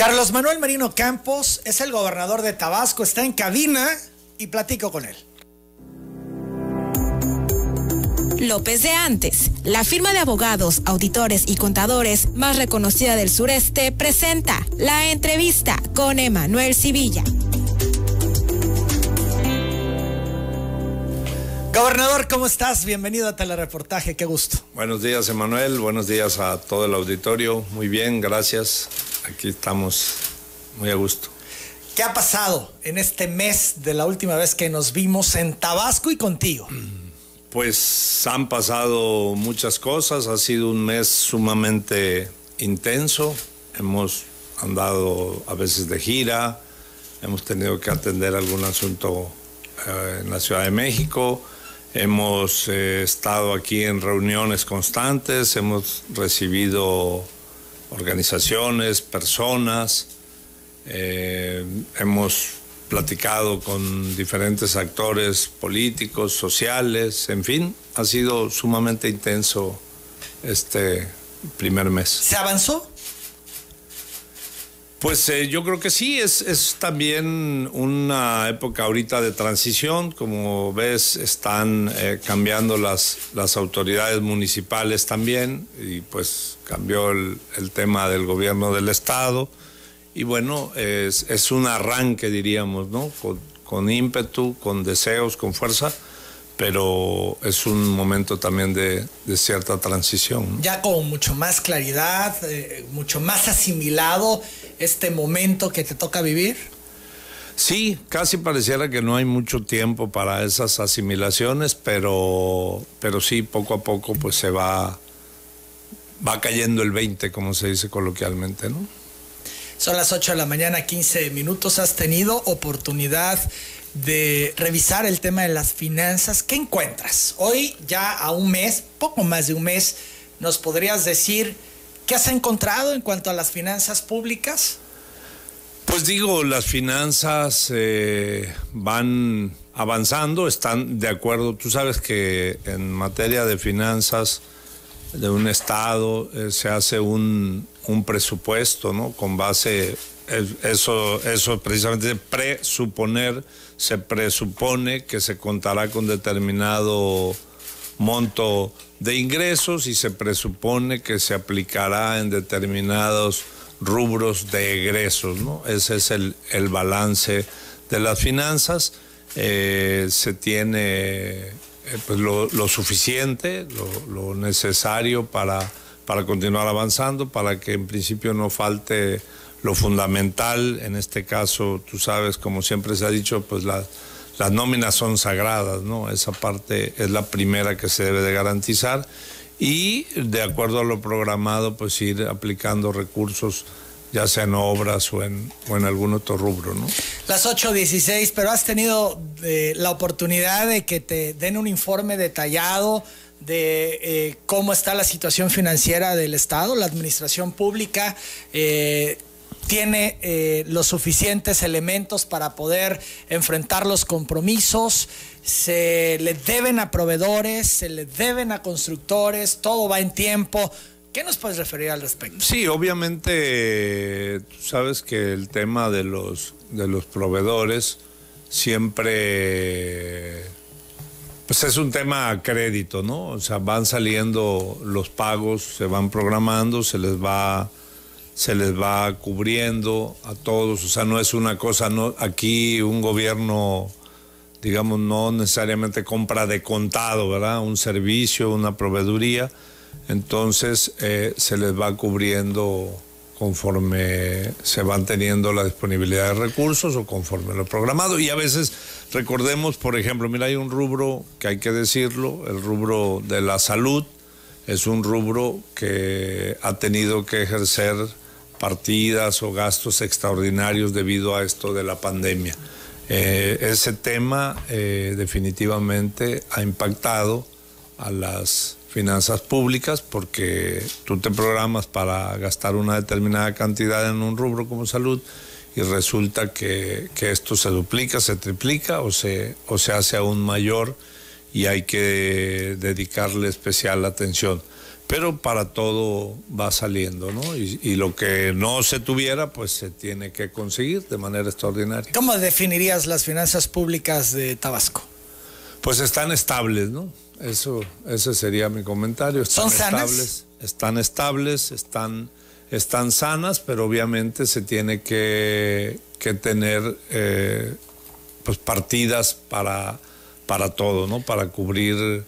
Carlos Manuel Marino Campos es el gobernador de Tabasco, está en cabina y platico con él. López de Antes, la firma de abogados, auditores y contadores más reconocida del sureste, presenta la entrevista con Emanuel Civilla. Gobernador, ¿cómo estás? Bienvenido a Telereportaje, qué gusto. Buenos días, Emanuel. Buenos días a todo el auditorio. Muy bien, gracias. Aquí estamos muy a gusto. ¿Qué ha pasado en este mes de la última vez que nos vimos en Tabasco y contigo? Pues han pasado muchas cosas, ha sido un mes sumamente intenso, hemos andado a veces de gira, hemos tenido que atender algún asunto eh, en la Ciudad de México, hemos eh, estado aquí en reuniones constantes, hemos recibido organizaciones, personas, eh, hemos platicado con diferentes actores políticos, sociales, en fin, ha sido sumamente intenso este primer mes. ¿Se avanzó? Pues eh, yo creo que sí, es, es, también una época ahorita de transición, como ves están eh, cambiando las, las autoridades municipales también y pues cambió el, el tema del gobierno del estado y bueno, es, es un arranque diríamos, ¿no? Con, con, ímpetu, con deseos, con fuerza, pero es un momento también de, de cierta transición. Ya con mucho más claridad, eh, mucho más asimilado este momento que te toca vivir? Sí, casi pareciera que no hay mucho tiempo para esas asimilaciones, pero, pero sí, poco a poco pues se va, va cayendo el 20, como se dice coloquialmente, ¿no? Son las 8 de la mañana, 15 minutos. ¿Has tenido oportunidad de revisar el tema de las finanzas? ¿Qué encuentras? Hoy, ya a un mes, poco más de un mes, ¿nos podrías decir ¿Qué has encontrado en cuanto a las finanzas públicas? Pues digo, las finanzas eh, van avanzando, están de acuerdo. Tú sabes que en materia de finanzas de un Estado eh, se hace un, presupuesto, ¿no? Con base, eso, eso precisamente presuponer, se presupone que se contará con determinado monto de ingresos y se presupone que se aplicará en determinados rubros de egresos, ¿no? Ese es el, el balance de las finanzas. Eh, se tiene eh, pues lo, suficiente, lo, lo necesario para, para continuar avanzando, para que en principio no falte lo fundamental, en este caso, tú sabes, como siempre se ha dicho, pues la las nóminas son sagradas, ¿no? Esa parte es la primera que se debe de garantizar y de acuerdo a lo programado, pues ir aplicando recursos ya sea en obras o en, algún otro rubro, ¿no? Las 8.16, pero has tenido eh, la oportunidad de que te den un informe detallado de eh, cómo está la situación financiera del Estado, la administración pública. Eh, tiene eh, los suficientes elementos para poder enfrentar los compromisos, se le deben a proveedores, se le deben a constructores, todo va en tiempo. ¿Qué nos puedes referir al respecto? Sí, obviamente, tú sabes que el tema de los, de los proveedores siempre pues es un tema a crédito, ¿no? O sea, van saliendo los pagos, se van programando, se les va se les va cubriendo a todos, o sea, no es una cosa, no, aquí un gobierno, digamos, no necesariamente compra de contado, ¿verdad? Un servicio, una proveeduría, entonces eh, se les va cubriendo conforme se van teniendo la disponibilidad de recursos o conforme lo programado. Y a veces recordemos, por ejemplo, mira, hay un rubro que hay que decirlo, el rubro de la salud, es un rubro que ha tenido que ejercer partidas o gastos extraordinarios debido a esto de la pandemia. Eh, ese tema eh, definitivamente ha impactado a las finanzas públicas porque tú te programas para gastar una determinada cantidad en un rubro como salud y resulta que, que esto se duplica, se triplica o se, o se hace aún mayor y hay que dedicarle especial atención. Pero para todo va saliendo, ¿no? Y, y, lo que no se tuviera, pues se tiene que conseguir de manera extraordinaria. ¿Cómo definirías las finanzas públicas de Tabasco? Pues están estables, ¿no? Eso, ese sería mi comentario. Están ¿Son sanas? estables, están estables, están, están sanas, pero obviamente se tiene que, que tener eh, pues partidas para, para todo, ¿no? Para cubrir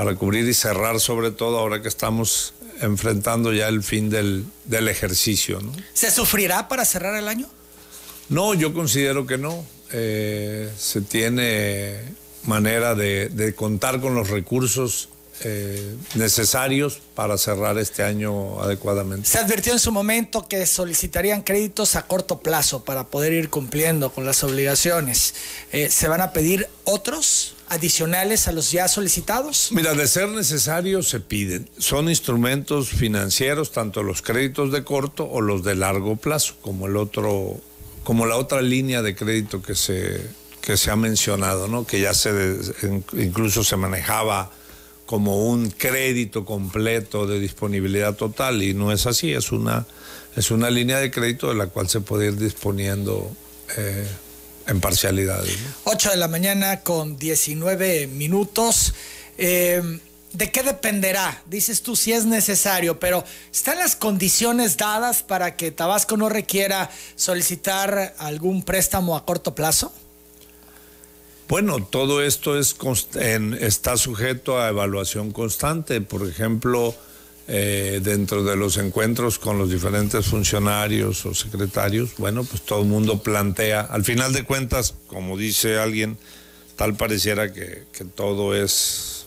para cubrir y cerrar sobre todo ahora que estamos enfrentando ya el fin del, del ejercicio. ¿no? ¿Se sufrirá para cerrar el año? No, yo considero que no. Eh, se tiene manera de, de, contar con los recursos eh, necesarios para cerrar este año adecuadamente. Se advirtió en su momento que solicitarían créditos a corto plazo para poder ir cumpliendo con las obligaciones. Eh, ¿Se van a pedir otros? Adicionales a los ya solicitados? Mira, de ser necesario se piden. Son instrumentos financieros, tanto los créditos de corto o los de largo plazo, como el otro, como la otra línea de crédito que se, que se ha mencionado, ¿no? Que ya se incluso se manejaba como un crédito completo de disponibilidad total y no es así, es una, es una línea de crédito de la cual se puede ir disponiendo eh, en parcialidades. ¿no? 8 de la mañana con 19 minutos. Eh, ¿De qué dependerá? Dices tú si es necesario, pero ¿están las condiciones dadas para que Tabasco no requiera solicitar algún préstamo a corto plazo? Bueno, todo esto es está sujeto a evaluación constante. Por ejemplo, eh, dentro de los encuentros con los diferentes funcionarios o secretarios, bueno, pues todo el mundo plantea, al final de cuentas, como dice alguien, tal pareciera que, todo es,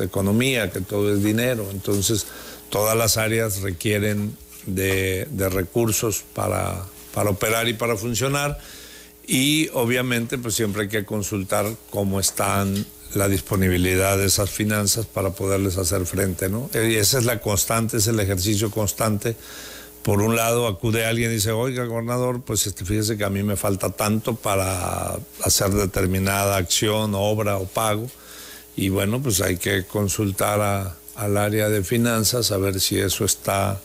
economía, que todo es dinero. Entonces, todas las áreas requieren de, de recursos para, para operar y para funcionar y obviamente pues siempre hay que consultar cómo están la disponibilidad de esas finanzas para poderles hacer frente, ¿no? Y esa es la constante, es el ejercicio constante. Por un lado acude alguien y dice, oiga, gobernador, pues este, fíjese que a mí me falta tanto para hacer determinada acción, obra o pago. Y bueno, pues hay que consultar al área de finanzas a ver si eso está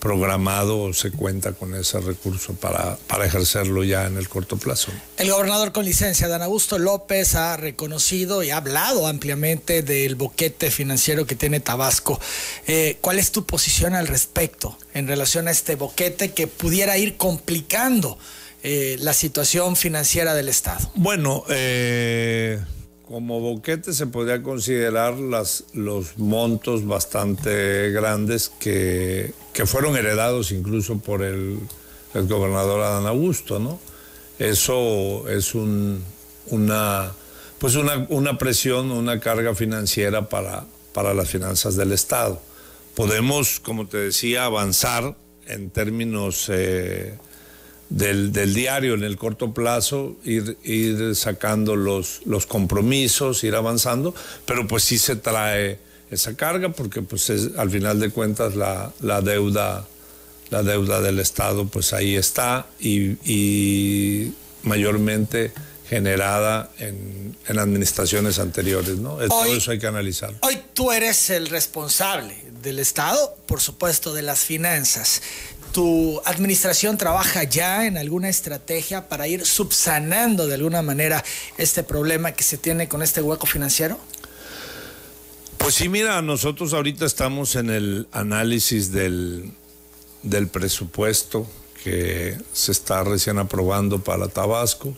programado se cuenta con ese recurso para, para ejercerlo ya en el corto plazo. El gobernador con licencia, Dan Augusto López, ha reconocido y ha hablado ampliamente del boquete financiero que tiene Tabasco. Eh, ¿Cuál es tu posición al respecto en relación a este boquete que pudiera ir complicando eh, la situación financiera del Estado? Bueno, eh como boquete se podría considerar las, los montos bastante grandes que, que fueron heredados incluso por el, el, gobernador Adán Augusto, ¿no? Eso es un, una, pues una, una presión, una carga financiera para, para las finanzas del Estado. Podemos, como te decía, avanzar en términos... Eh, del, del, diario en el corto plazo, ir, ir sacando los, los, compromisos, ir avanzando, pero pues sí se trae esa carga porque pues es, al final de cuentas la, la, deuda la deuda del Estado pues ahí está y, y mayormente generada en, en, administraciones anteriores, ¿no? Hoy, Todo eso hay que analizar. Hoy tú eres el responsable del Estado, por supuesto, de las finanzas. ¿Tu administración trabaja ya en alguna estrategia para ir subsanando de alguna manera este problema que se tiene con este hueco financiero? Pues sí, mira, nosotros ahorita estamos en el análisis del, del presupuesto que se está recién aprobando para Tabasco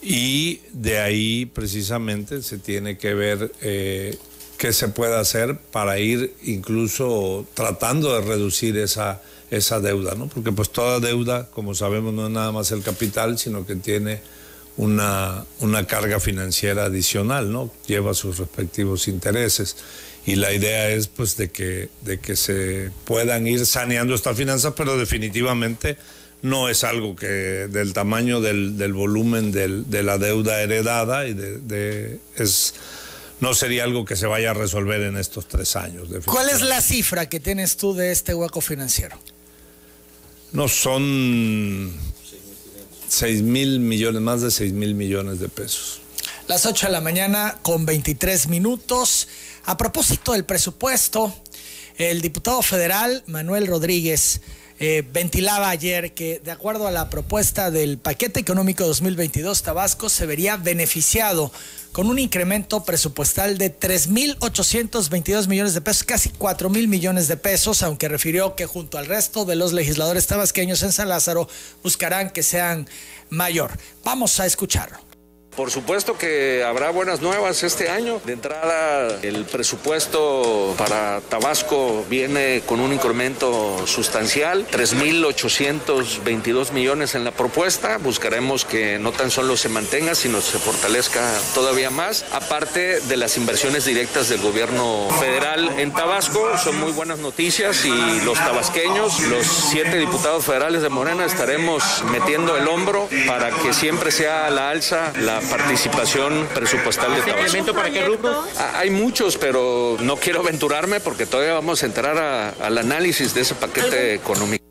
y de ahí precisamente se tiene que ver eh, qué se puede hacer para ir incluso tratando de reducir esa esa deuda, ¿no? Porque pues toda deuda, como sabemos, no es nada más el capital, sino que tiene una, una carga financiera adicional, ¿no? Lleva sus respectivos intereses. Y la idea es pues de que, de que se puedan ir saneando estas finanzas, pero definitivamente no es algo que del tamaño del, del volumen del, de la deuda heredada y de, de es no sería algo que se vaya a resolver en estos tres años. ¿Cuál es la cifra que tienes tú de este hueco financiero? No, son 6 mil millones, más de 6 mil millones de pesos. Las 8 de la mañana con 23 minutos. A propósito del presupuesto, El diputado federal Manuel Rodríguez eh, ventilaba ayer que de acuerdo a la propuesta del paquete económico 2022, Tabasco se vería beneficiado con un incremento presupuestal de 3.822 millones de pesos, casi 4.000 millones de pesos, aunque refirió que junto al resto de los legisladores tabasqueños en San Lázaro buscarán que sean mayor. Vamos a escucharlo. Por supuesto que habrá buenas nuevas este año. De entrada, el presupuesto para Tabasco viene con un incremento sustancial, 3.822 millones en la propuesta. Buscaremos que no tan solo se mantenga, sino se fortalezca todavía más. Aparte de las inversiones directas del gobierno federal en Tabasco, son muy buenas noticias y los tabasqueños, los siete diputados federales de Morena, estaremos metiendo el hombro para que siempre sea la alza la participación presupuestal de Tabasco. para qué rubro? Ah, hay muchos, pero no quiero aventurarme porque todavía vamos a entrar al análisis de ese paquete económico.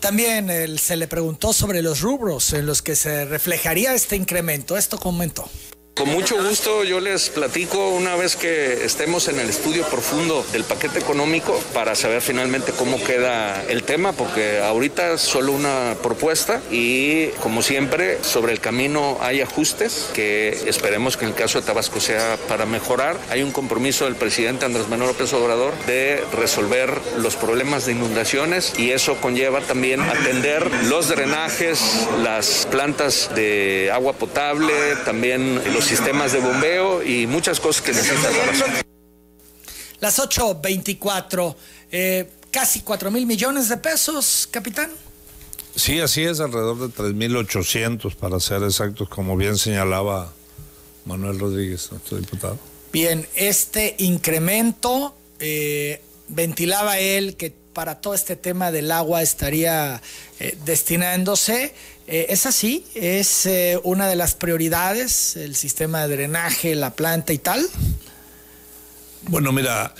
También se le preguntó sobre los rubros en los que se reflejaría este incremento. Esto comentó. Con mucho gusto yo les platico una vez que estemos en el estudio profundo del paquete económico para saber finalmente cómo queda el tema, porque ahorita es solo una propuesta y como siempre sobre el camino hay ajustes que esperemos que en el caso de Tabasco sea para mejorar. Hay un compromiso del presidente Andrés Manuel López Obrador de resolver los problemas de inundaciones y eso conlleva también atender los drenajes, las plantas de agua potable, también los sistemas de bombeo y muchas cosas que necesita Las 8.24, eh, casi 4 mil millones de pesos, capitán. Sí, así es, alrededor de 3.800 para ser exactos, como bien señalaba Manuel Rodríguez, nuestro diputado. Bien, este incremento, eh, ventilaba él que para todo este tema del agua estaría eh, destinándose. Eh, es así, es eh, una de las prioridades, el sistema de drenaje, la planta y tal. Bueno, mira,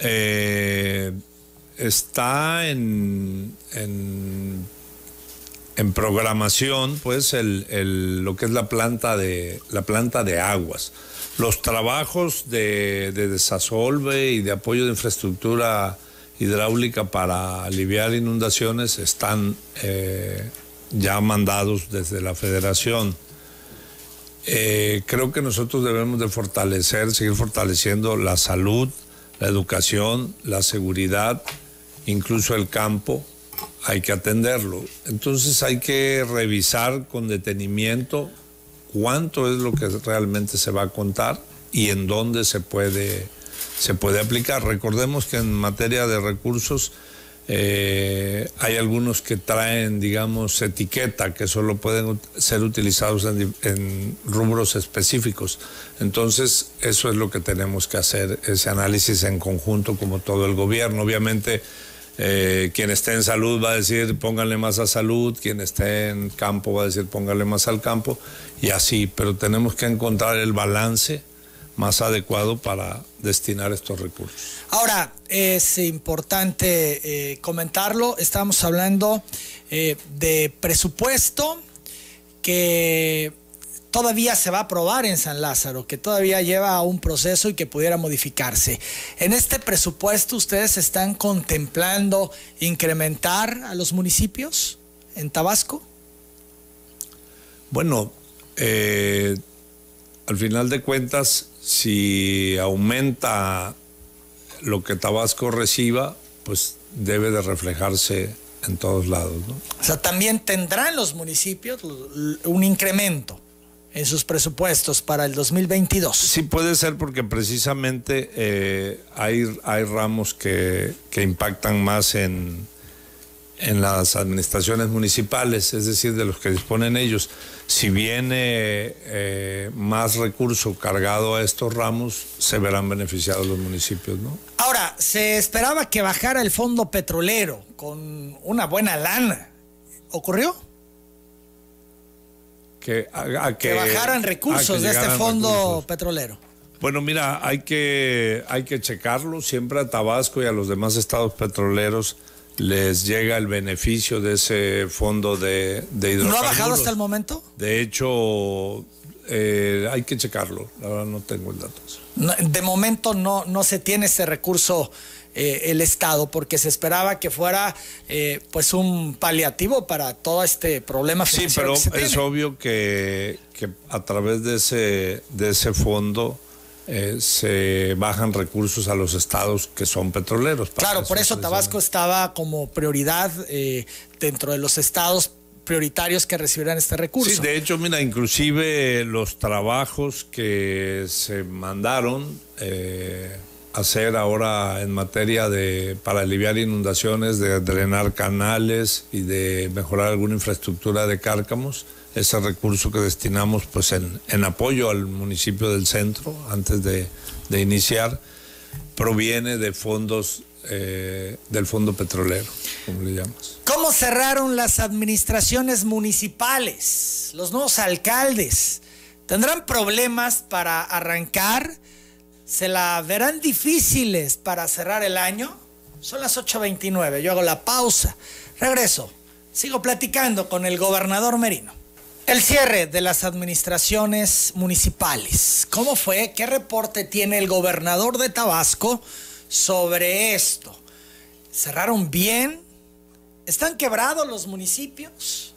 está en, en, programación, pues, el, lo que es la planta de la planta de aguas. Los trabajos de, de desasolve y de apoyo de infraestructura hidráulica para aliviar inundaciones están eh, ya mandados desde la federación. Eh, creo que nosotros debemos de fortalecer, seguir fortaleciendo la salud, la educación, la seguridad, incluso el campo, hay que atenderlo. Entonces hay que revisar con detenimiento cuánto es lo que realmente se va a contar y en dónde se puede se puede aplicar. Recordemos que en materia de recursos eh, hay algunos que traen, digamos, etiqueta, que solo pueden ser utilizados en, rubros específicos. Entonces, eso es lo que tenemos que hacer, ese análisis en conjunto como todo el gobierno. Obviamente, eh, quien esté en salud va a decir pónganle más a salud, quien esté en campo va a decir pónganle más al campo, y así, pero tenemos que encontrar el balance más adecuado para destinar estos recursos. Ahora, es importante eh, comentarlo, estamos hablando eh, de presupuesto que todavía se va a aprobar en San Lázaro, que todavía lleva un proceso y que pudiera modificarse. En este presupuesto, ¿ustedes están contemplando incrementar a los municipios en Tabasco? Bueno, eh, al final de cuentas, si aumenta lo que Tabasco reciba, pues debe de reflejarse en todos lados. ¿no? O sea, también tendrán los municipios un incremento en sus presupuestos para el 2022. Sí, puede ser porque precisamente eh, hay, hay ramos que, que impactan más en, en las administraciones municipales, es decir, de los que disponen ellos. Si viene eh, más recurso cargado a estos ramos, se verán beneficiados los municipios, ¿no? Ahora, se esperaba que bajara el fondo petrolero con una buena lana. ¿Ocurrió? Que, que, bajaran recursos de este fondo petrolero. Bueno, mira, hay que, hay que checarlo. Siempre a Tabasco y a los demás estados petroleros les llega el beneficio de ese fondo de, de ¿No ha bajado hasta el momento? De hecho, eh, hay que checarlo. La verdad no tengo el dato. de momento no, no se tiene ese recurso eh, el Estado porque se esperaba que fuera eh, pues un paliativo para todo este problema financiero. Sí, pero es obvio que, que, a través de ese, de ese fondo se bajan recursos a los estados que son petroleros. Claro, por eso Tabasco estaba como prioridad dentro de los estados prioritarios que recibirán este recurso. Sí, de hecho, mira, inclusive los trabajos que se mandaron eh, hacer ahora en materia de para aliviar inundaciones, de drenar canales y de mejorar alguna infraestructura de cárcamos, ese recurso que destinamos pues en, apoyo al municipio del centro antes de, de iniciar, proviene de fondos eh, del fondo petrolero, como le llamas. ¿Cómo cerraron las administraciones municipales? Los nuevos alcaldes tendrán problemas para arrancar, se la verán difíciles para cerrar el año. Son las 8.29, yo hago la pausa, regreso, sigo platicando con el gobernador Merino. El cierre de las administraciones municipales. ¿Cómo fue? ¿Qué reporte tiene el gobernador de Tabasco? sobre esto. ¿Cerraron bien? ¿Están quebrados los municipios?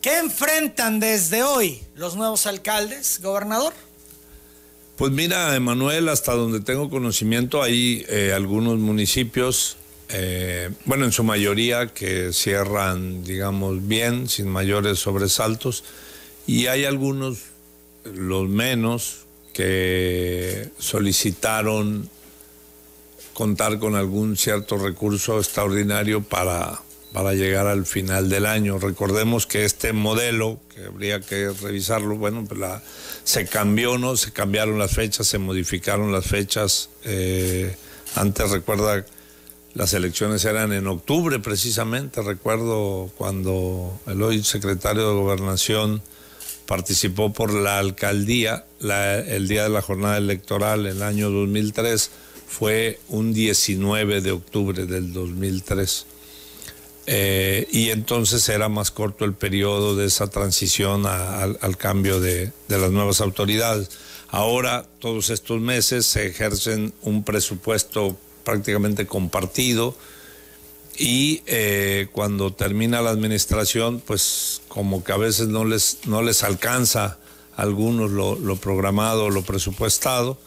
¿Qué enfrentan desde hoy los nuevos alcaldes, gobernador? Pues mira, Emanuel, hasta donde tengo conocimiento, hay eh, algunos municipios, eh, bueno, en su mayoría que cierran, digamos, bien, sin mayores sobresaltos, y hay algunos, los menos, que solicitaron contar con algún cierto recurso extraordinario para, para llegar al final del año. Recordemos que este modelo, que habría que revisarlo, bueno, pues la, se cambió, ¿no? Se cambiaron las fechas, se modificaron las fechas. Eh, antes, recuerda, las elecciones eran en octubre precisamente. Recuerdo cuando el hoy secretario de Gobernación participó por la alcaldía el día de la jornada electoral el año 2003 fue un 19 de octubre del 2003. Eh, y entonces era más corto el periodo de esa transición al cambio de, las nuevas autoridades. Ahora, todos estos meses se ejercen un presupuesto prácticamente compartido y eh, cuando termina la administración, pues como que a veces no les, no les alcanza a algunos lo, lo programado, lo presupuestado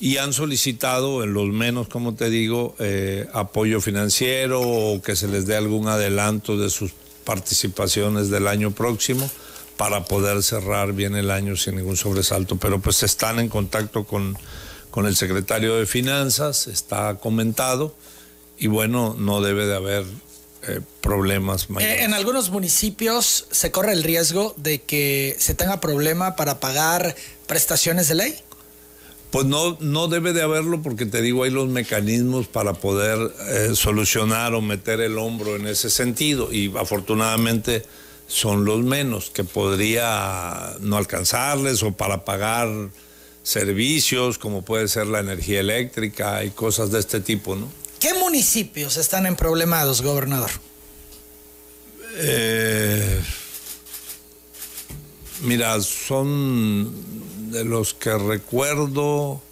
y han solicitado, en los menos, como te digo, eh, apoyo financiero o que se les dé algún adelanto de sus participaciones del año próximo para poder cerrar bien el año sin ningún sobresalto. Pero pues están en contacto con, con el secretario de Finanzas, está comentado y bueno, no debe de haber eh, problemas mayores. en algunos municipios se corre el riesgo de que se tenga problema para pagar prestaciones de ley. Pues no, no debe de haberlo porque te digo, hay los mecanismos para poder eh, solucionar o meter el hombro en ese sentido y afortunadamente son los menos que podría no alcanzarles o para pagar servicios como puede ser la energía eléctrica y cosas de este tipo, ¿no? ¿Qué municipios están en problemados, gobernador? Eh, mira, son de los que recuerdo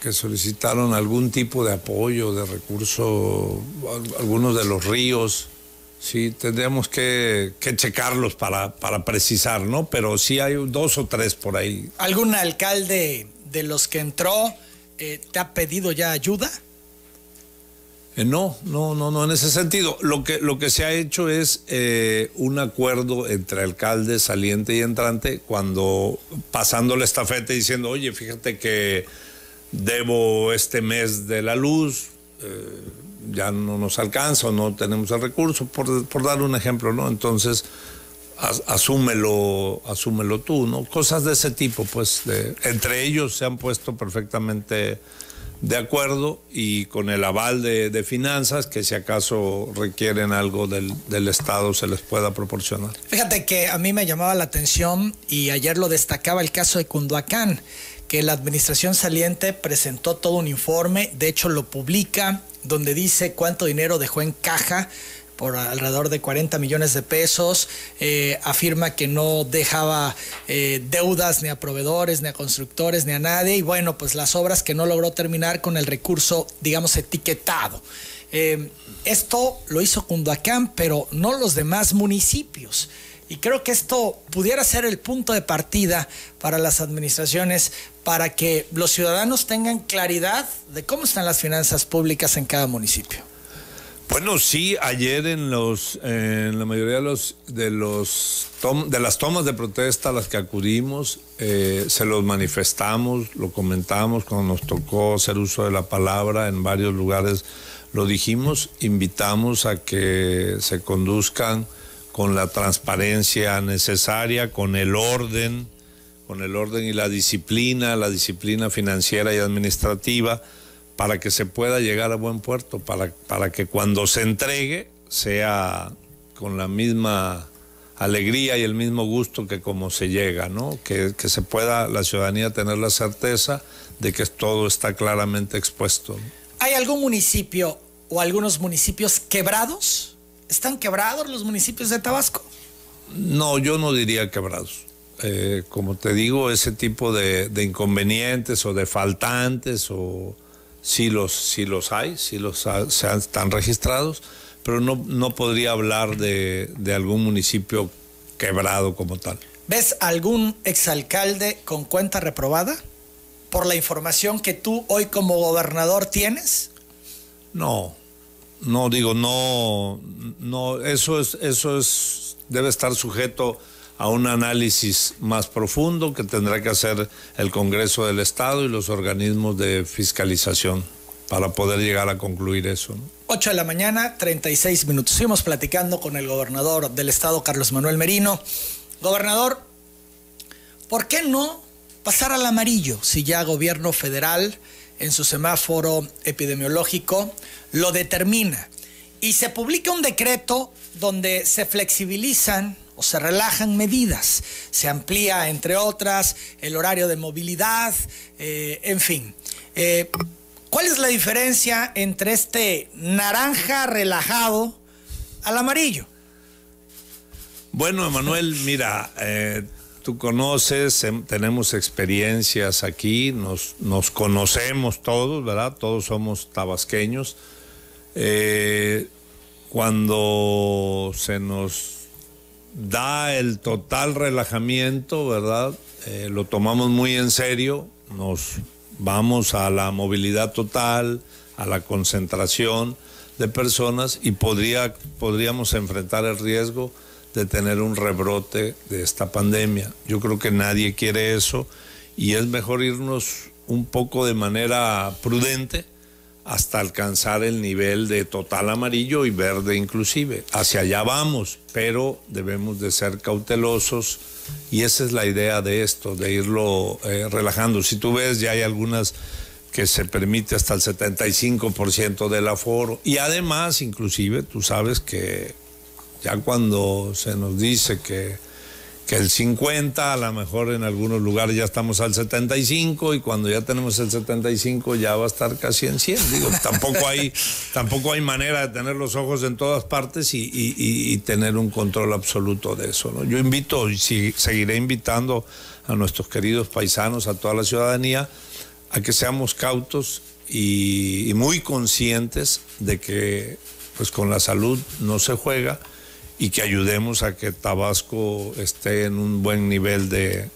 que, solicitaron algún tipo de apoyo, de recurso, algunos de los ríos. Sí, tendríamos que, checarlos para, para, precisar, ¿no? Pero sí hay dos o tres por ahí. ¿Algún alcalde de los que entró eh, te ha pedido ya ayuda? Eh, no, no, no, no, en ese sentido. Lo que, lo que se ha hecho es eh, un acuerdo entre alcalde saliente y entrante cuando pasando la estafeta diciendo, oye, fíjate que debo este mes de la luz, ya no nos alcanza o no tenemos el recurso, por, por dar un ejemplo, ¿no? Entonces, asúmelo, asúmelo tú, ¿no? Cosas de ese tipo, pues, entre ellos se han puesto perfectamente de acuerdo y con el aval de, finanzas que si acaso requieren algo del, del, Estado se les pueda proporcionar. Fíjate que a mí me llamaba la atención y ayer lo destacaba el caso de Cunduacán, que la administración saliente presentó todo un informe, de hecho lo publica, donde dice cuánto dinero dejó en caja por alrededor de 40 millones de pesos, eh, afirma que no dejaba eh, deudas ni a proveedores, ni a constructores, ni a nadie, y bueno, pues las obras que no logró terminar con el recurso, digamos, etiquetado. Eh, esto lo hizo Cunduacán, pero no los demás municipios. Y creo que esto pudiera ser el punto de partida para las administraciones, para que los ciudadanos tengan claridad de cómo están las finanzas públicas en cada municipio. Bueno, sí, ayer en los, en la mayoría de los de los de las tomas de protesta a las que acudimos, eh, se los manifestamos, lo comentamos cuando nos tocó hacer uso de la palabra en varios lugares, lo dijimos, invitamos a que se conduzcan con la transparencia necesaria, con el orden, con el orden y la disciplina, la disciplina financiera y administrativa, para que se pueda llegar a buen puerto, para, para que cuando se entregue sea con la misma alegría y el mismo gusto que como se llega, ¿no? Que, que se pueda la ciudadanía tener la certeza de que todo está claramente expuesto. ¿Hay algún municipio o algunos municipios quebrados? ¿Están quebrados los municipios de Tabasco? No, yo no diría quebrados. Eh, como te digo, ese tipo de, inconvenientes o de faltantes, o sí los, sí los hay, sí los están registrados, pero no, no podría hablar de, de algún municipio quebrado como tal. ¿Ves algún exalcalde con cuenta reprobada por la información que tú hoy como gobernador tienes? No, no digo, no, no, eso es, eso es, debe estar sujeto a un análisis más profundo que tendrá que hacer el Congreso del Estado y los organismos de fiscalización para poder llegar a concluir eso. 8 de la mañana, 36 minutos. Seguimos platicando con el gobernador del Estado, Carlos Manuel Merino. Gobernador, ¿por qué no pasar al amarillo si ya gobierno federal en su semáforo epidemiológico lo determina. Y se publica un decreto donde se flexibilizan o se relajan medidas. Se amplía, entre otras, el horario de movilidad, eh, en fin. Eh, ¿Cuál es la diferencia entre este naranja relajado al amarillo? Bueno, Emanuel, mira, eh, tú conoces, em, tenemos experiencias aquí, nos, nos conocemos todos, ¿verdad? Todos somos tabasqueños. Cuando se nos da el total relajamiento, ¿verdad? Eh, lo tomamos muy en serio, nos vamos a la movilidad total, a la concentración de personas y podría, podríamos enfrentar el riesgo de tener un rebrote de esta pandemia. Yo creo que nadie quiere eso y es mejor irnos un poco de manera prudente hasta alcanzar el nivel de total amarillo y verde inclusive. Hacia allá vamos, pero debemos de ser cautelosos y esa es la idea de esto, de irlo eh, relajando. Si tú ves, ya hay algunas que se permite hasta el 75% del aforo y además inclusive tú sabes que ya cuando se nos dice que, que el 50, a lo mejor en algunos lugares ya estamos al 75 y cuando ya tenemos el 75 ya va a estar casi en 100. Digo, tampoco hay, tampoco hay manera de tener los ojos en todas partes y, tener un control absoluto de eso. ¿no? Yo invito y seguiré invitando a nuestros queridos paisanos, a toda la ciudadanía, a que seamos cautos y, y muy conscientes de que pues con la salud no se juega y que ayudemos a que Tabasco esté en un buen nivel de,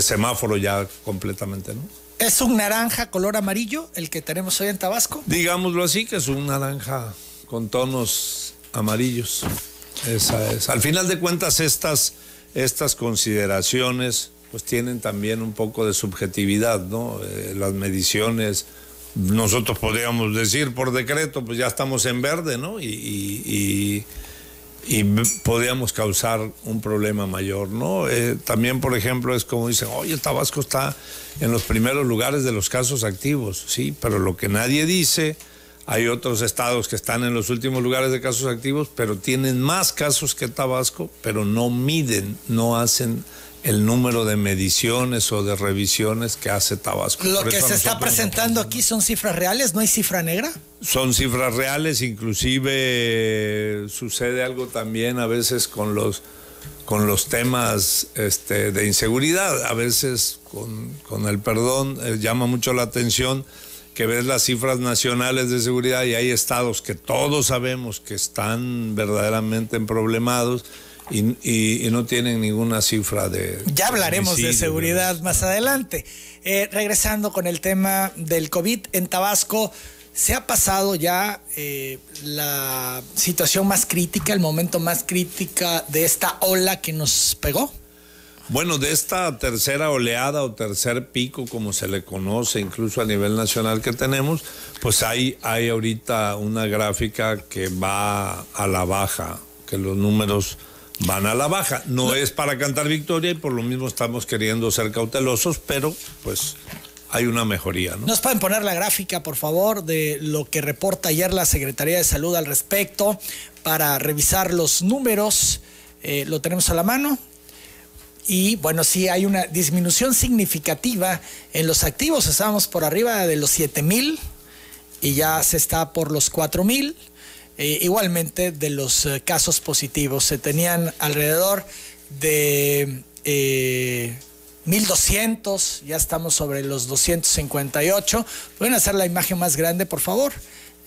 semáforo ya completamente, ¿no? ¿Es un naranja color amarillo el que tenemos hoy en Tabasco? Digámoslo así, que es un naranja con tonos amarillos. Esa es. Al final de cuentas, estas, estas consideraciones pues tienen también un poco de subjetividad, ¿no? Eh, las mediciones, nosotros podríamos decir por decreto, pues ya estamos en verde, ¿no? y y podríamos causar un problema mayor, ¿no? Eh, también, por ejemplo, es como dicen, oye, Tabasco está en los primeros lugares de los casos activos, sí, pero lo que nadie dice, hay otros estados que están en los últimos lugares de casos activos, pero tienen más casos que Tabasco, pero no miden, no hacen el número de mediciones o de revisiones que hace Tabasco. Lo que se está presentando aquí son cifras reales, ¿no hay cifra negra? Son cifras reales, inclusive sucede algo también a veces con los con los temas este, de inseguridad. A veces, con, el perdón, eh, llama mucho la atención que ves las cifras nacionales de seguridad y hay estados que todos sabemos que están verdaderamente problemados y, no tienen ninguna cifra de... Ya hablaremos de seguridad más adelante. Eh, regresando con el tema del COVID en Tabasco, ¿se ha pasado ya eh, la situación más crítica, el momento más crítica de esta ola que nos pegó? Bueno, de esta tercera oleada o tercer pico, como se le conoce incluso a nivel nacional que tenemos, pues hay, hay ahorita una gráfica que va a la baja, que los números van a la baja. No, es para cantar victoria y por lo mismo estamos queriendo ser cautelosos, pero pues hay una mejoría. ¿no? ¿Nos pueden poner la gráfica, por favor, de lo que reporta ayer la Secretaría de Salud al respecto para revisar los números? Eh, lo tenemos a la mano. Y bueno, sí hay una disminución significativa en los activos. Estábamos por arriba de los 7 mil y ya se está por los 4 mil. Eh, igualmente de los eh, casos positivos. Se tenían alrededor de 1.200, eh, ya estamos sobre los 258. ¿Pueden hacer la imagen más grande, por favor?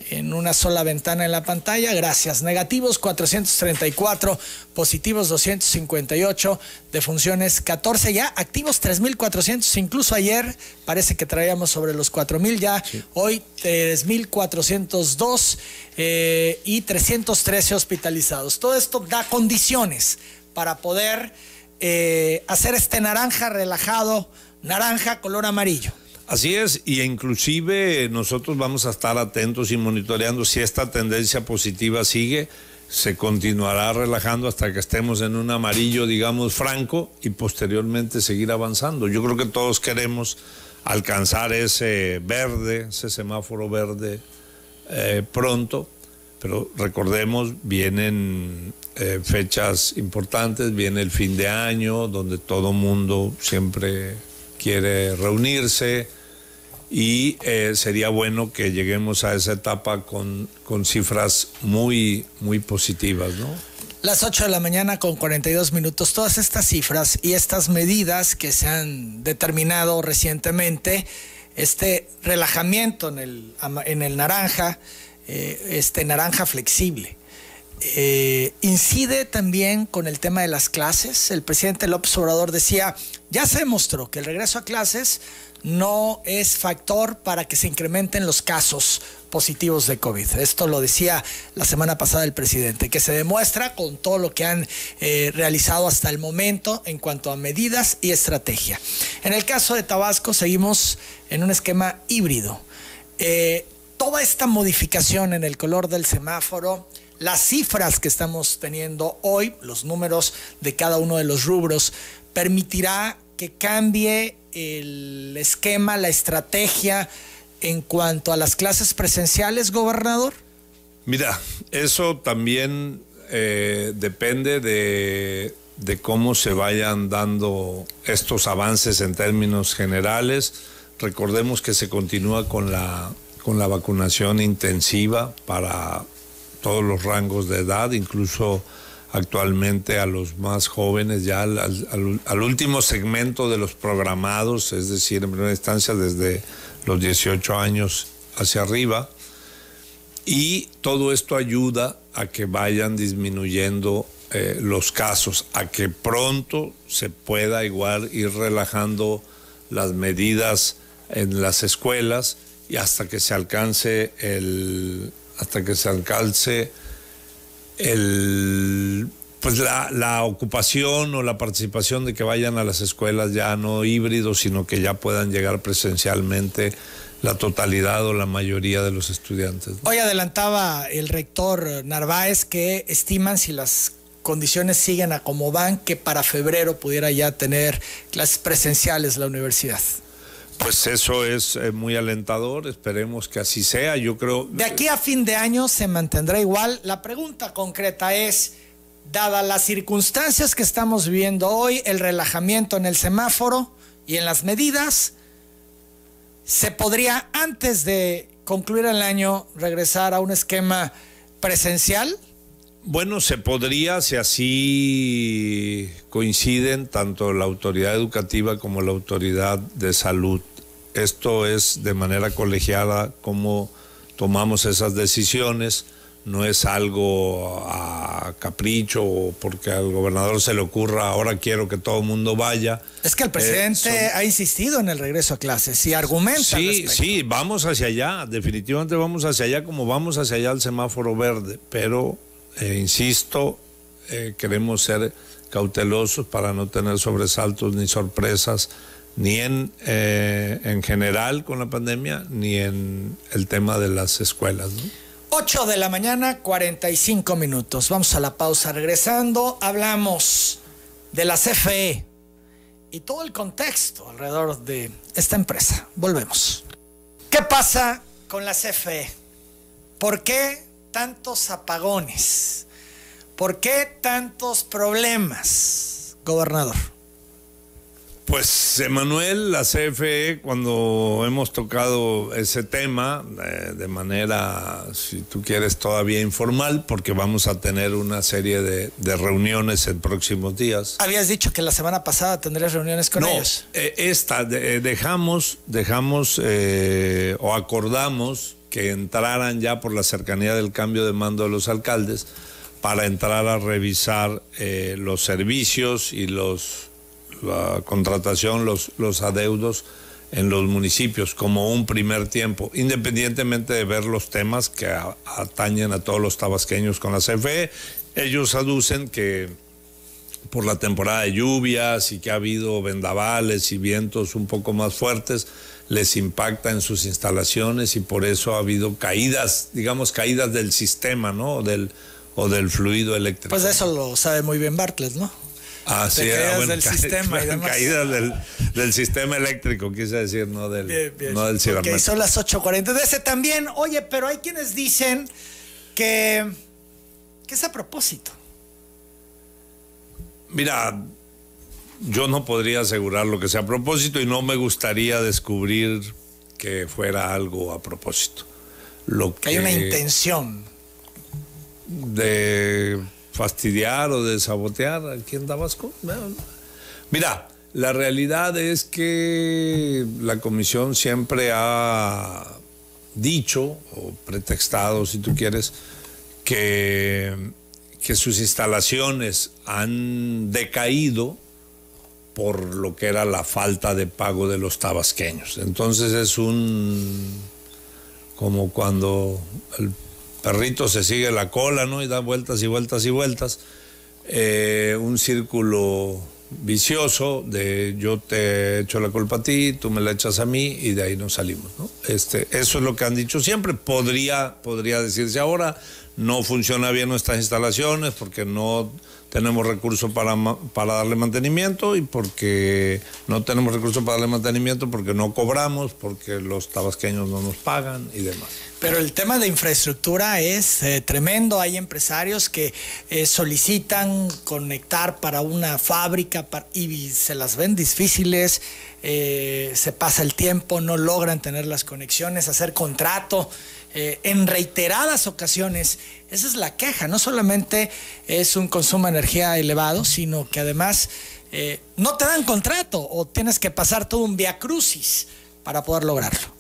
En una sola ventana en la pantalla. Gracias. Negativos 434, positivos 258, defunciones 14 ya, activos 3400. Incluso ayer parece que traíamos sobre los 4000 ya, hoy 3402 eh, y 313 hospitalizados. Todo esto da condiciones para poder eh, hacer este naranja relajado, naranja color amarillo. Así es, y inclusive nosotros vamos a estar atentos y monitoreando si esta tendencia positiva sigue, se continuará relajando hasta que estemos en un amarillo, digamos, franco y posteriormente seguir avanzando. Yo creo que todos queremos alcanzar ese verde, ese semáforo verde eh, pronto, pero recordemos, vienen eh, fechas importantes, viene el fin de año, donde todo mundo siempre quiere reunirse y eh, sería bueno que lleguemos a esa etapa con, cifras muy, muy positivas, ¿no? Las 8 de la mañana con 42 minutos. Todas estas cifras y estas medidas que se han determinado recientemente, este relajamiento en el, en el naranja, eh, este naranja flexible, eh, incide también con el tema de las clases. El presidente López Obrador decía, ya se demostró que el regreso a clases no es factor para que se incrementen los casos positivos de COVID. Esto lo decía la semana pasada el presidente, que se demuestra con todo lo que han eh, realizado hasta el momento en cuanto a medidas y estrategia. En el caso de Tabasco seguimos en un esquema híbrido. Eh, toda esta modificación en el color del semáforo, las cifras que estamos teniendo hoy, los números de cada uno de los rubros, permitirá que cambie el esquema, la estrategia en cuanto a las clases presenciales, gobernador? Mira, eso también eh, depende de, cómo se vayan dando estos avances en términos generales. Recordemos que se continúa con la, con la vacunación intensiva para todos los rangos de edad, incluso actualmente a los más jóvenes, ya al, último segmento de los programados, es decir, en primera instancia desde los 18 años hacia arriba. Y todo esto ayuda a que vayan disminuyendo eh, los casos, a que pronto se pueda igual ir relajando las medidas en las escuelas y hasta que se alcance el hasta que se alcance el pues la, ocupación o la participación de que vayan a las escuelas ya no híbridos, sino que ya puedan llegar presencialmente la totalidad o la mayoría de los estudiantes. Hoy adelantaba el rector Narváez que estiman si las condiciones siguen a como van, que para febrero pudiera ya tener clases presenciales la universidad. Pues eso es eh, muy alentador, esperemos que así sea, yo creo... De aquí a fin de año se mantendrá igual. La pregunta concreta es, dadas las circunstancias que estamos viviendo hoy, el relajamiento en el semáforo y en las medidas, se podría antes de concluir el año regresar a un esquema presencial? Bueno, se podría si así coinciden tanto la autoridad educativa como la autoridad de salud. Esto es de manera colegiada como tomamos esas decisiones no es algo a capricho o porque al gobernador se le ocurra ahora quiero que todo el mundo vaya. Es que el presidente eh, ha insistido en el regreso a clases y argumenta. Sí, sí, vamos hacia allá, definitivamente vamos hacia allá como vamos hacia allá al semáforo verde, pero eh, insisto, eh, queremos ser cautelosos para no tener sobresaltos ni sorpresas ni en, en general con la pandemia, ni en el tema de las escuelas. ¿no? 8 de la mañana, 45 minutos. Vamos a la pausa. Regresando, hablamos de la CFE y todo el contexto alrededor de esta empresa. Volvemos. ¿Qué pasa con la CFE? ¿Por qué tantos apagones? ¿Por qué tantos problemas, gobernador? Pues Emanuel, la CFE, cuando hemos tocado ese tema eh, de manera, si tú quieres, todavía informal, porque vamos a tener una serie de, reuniones en próximos días. Habías dicho que la semana pasada tendrías reuniones con ellos. Eh, esta, eh, dejamos, dejamos o acordamos que entraran ya por la cercanía del cambio de mando de los alcaldes para entrar a revisar los servicios y los la contratación, los, los adeudos en los municipios como un primer tiempo, independientemente de ver los temas que atañen a todos los tabasqueños con la CFE. Ellos aducen que por la temporada de lluvias y que ha habido vendavales y vientos un poco más fuertes, les impacta en sus instalaciones y por eso ha habido caídas, digamos, caídas del sistema, ¿no? del, o del fluido eléctrico. Pues eso lo sabe muy bien Bartlett, ¿no? Ah, sí, caídas del sistema y demás. Caídas del, sistema eléctrico, quise decir, no del, No del cibernético. son las 8.40. De ese también, oye, pero hay quienes dicen que, que es a propósito. Mira, yo no podría asegurar lo que sea a propósito y no me gustaría descubrir que fuera algo a propósito. Lo que hay una intención. De fastidiar o de sabotear aquí en Tabasco. Mira, la realidad es que la comisión siempre ha dicho, o pretextado si tú quieres, que, que sus instalaciones han decaído por lo que era la falta de pago de los tabasqueños. Entonces es un como cuando el perrito se sigue la cola, ¿no? Y da vueltas y vueltas y vueltas. Eh, un círculo vicioso de yo te echo la culpa a ti, tú me la echas a mí y de ahí nos salimos, ¿no? Este, eso es lo que han dicho siempre. Podría, podría decirse ahora, no funciona bien nuestras instalaciones porque no tenemos recursos para, para darle mantenimiento y porque no tenemos recursos para darle mantenimiento porque no cobramos, porque los tabasqueños no nos pagan y demás. Pero el tema de infraestructura es eh, tremendo. Hay empresarios que eh, solicitan conectar para una fábrica y se las ven difíciles. Eh, se pasa el tiempo, no logran tener las conexiones, hacer contrato. En reiteradas ocasiones, esa es la queja, no solamente es un consumo de energía elevado, sino que además no te dan contrato o tienes que pasar todo un via crucis para poder lograrlo.